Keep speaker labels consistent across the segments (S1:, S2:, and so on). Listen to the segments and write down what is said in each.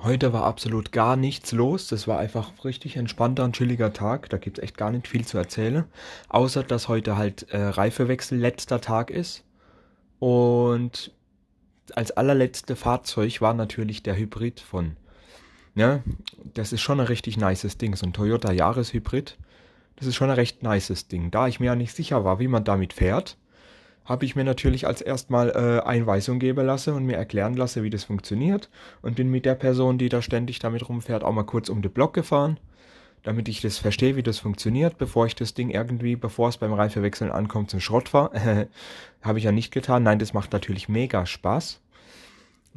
S1: Heute war absolut gar nichts los. Das war einfach richtig entspannter und chilliger Tag. Da gibt es echt gar nicht viel zu erzählen. Außer, dass heute halt äh, Reifewechsel letzter Tag ist. Und als allerletzte Fahrzeug war natürlich der Hybrid von. Ja, das ist schon ein richtig nices Ding. So ein Toyota Yaris Hybrid. Das ist schon ein recht nices Ding. Da ich mir ja nicht sicher war, wie man damit fährt, habe ich mir natürlich als erstmal äh, Einweisung geben lassen und mir erklären lassen, wie das funktioniert und bin mit der Person, die da ständig damit rumfährt, auch mal kurz um den Block gefahren, damit ich das verstehe, wie das funktioniert, bevor ich das Ding irgendwie, bevor es beim Reifewechseln ankommt, zum Schrott fahre. habe ich ja nicht getan. Nein, das macht natürlich mega Spaß.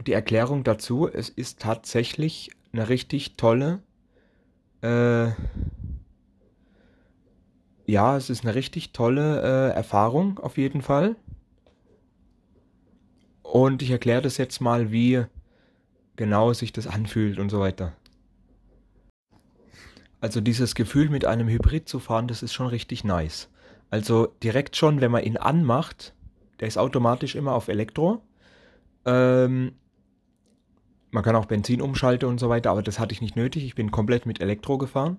S1: Die Erklärung dazu, es ist tatsächlich eine richtig tolle äh, ja, es ist eine richtig tolle äh, Erfahrung auf jeden Fall. Und ich erkläre das jetzt mal, wie genau sich das anfühlt und so weiter. Also dieses Gefühl mit einem Hybrid zu fahren, das ist schon richtig nice. Also direkt schon, wenn man ihn anmacht, der ist automatisch immer auf Elektro. Ähm, man kann auch Benzin umschalten und so weiter, aber das hatte ich nicht nötig. Ich bin komplett mit Elektro gefahren.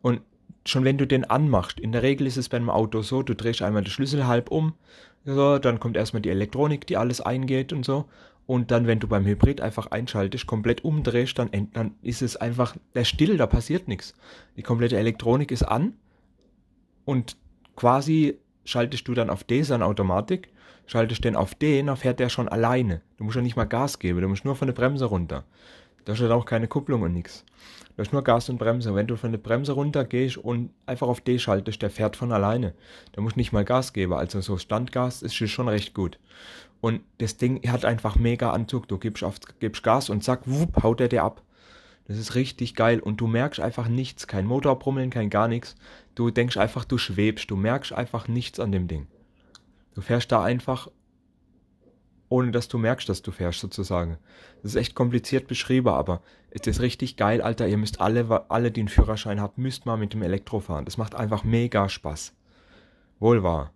S1: Und schon wenn du den anmachst, in der Regel ist es beim Auto so, du drehst einmal den Schlüssel halb um, so, dann kommt erstmal die Elektronik, die alles eingeht und so. Und dann, wenn du beim Hybrid einfach einschaltest, komplett umdrehst, dann, dann ist es einfach der still, da passiert nichts. Die komplette Elektronik ist an und quasi schaltest du dann auf D, dann Automatik, schaltest den auf D, dann fährt der schon alleine. Du musst ja nicht mal Gas geben, du musst nur von der Bremse runter. Da steht auch keine Kupplung und nichts. Da ist nur Gas und Bremse. Wenn du von der Bremse runter gehst und einfach auf D schaltest, der fährt von alleine. Da musst du nicht mal Gas geben. Also so Standgas ist schon recht gut. Und das Ding hat einfach mega Anzug. Du gibst, auf, gibst Gas und zack, wupp, haut er dir ab. Das ist richtig geil und du merkst einfach nichts. Kein Motorbrummeln, kein gar nichts. Du denkst einfach, du schwebst. Du merkst einfach nichts an dem Ding. Du fährst da einfach ohne dass du merkst, dass du fährst sozusagen. Das ist echt kompliziert beschrieben, aber es ist richtig geil, Alter. Ihr müsst alle, alle, die einen Führerschein habt, müsst mal mit dem Elektro fahren. Das macht einfach mega Spaß. Wohl wahr.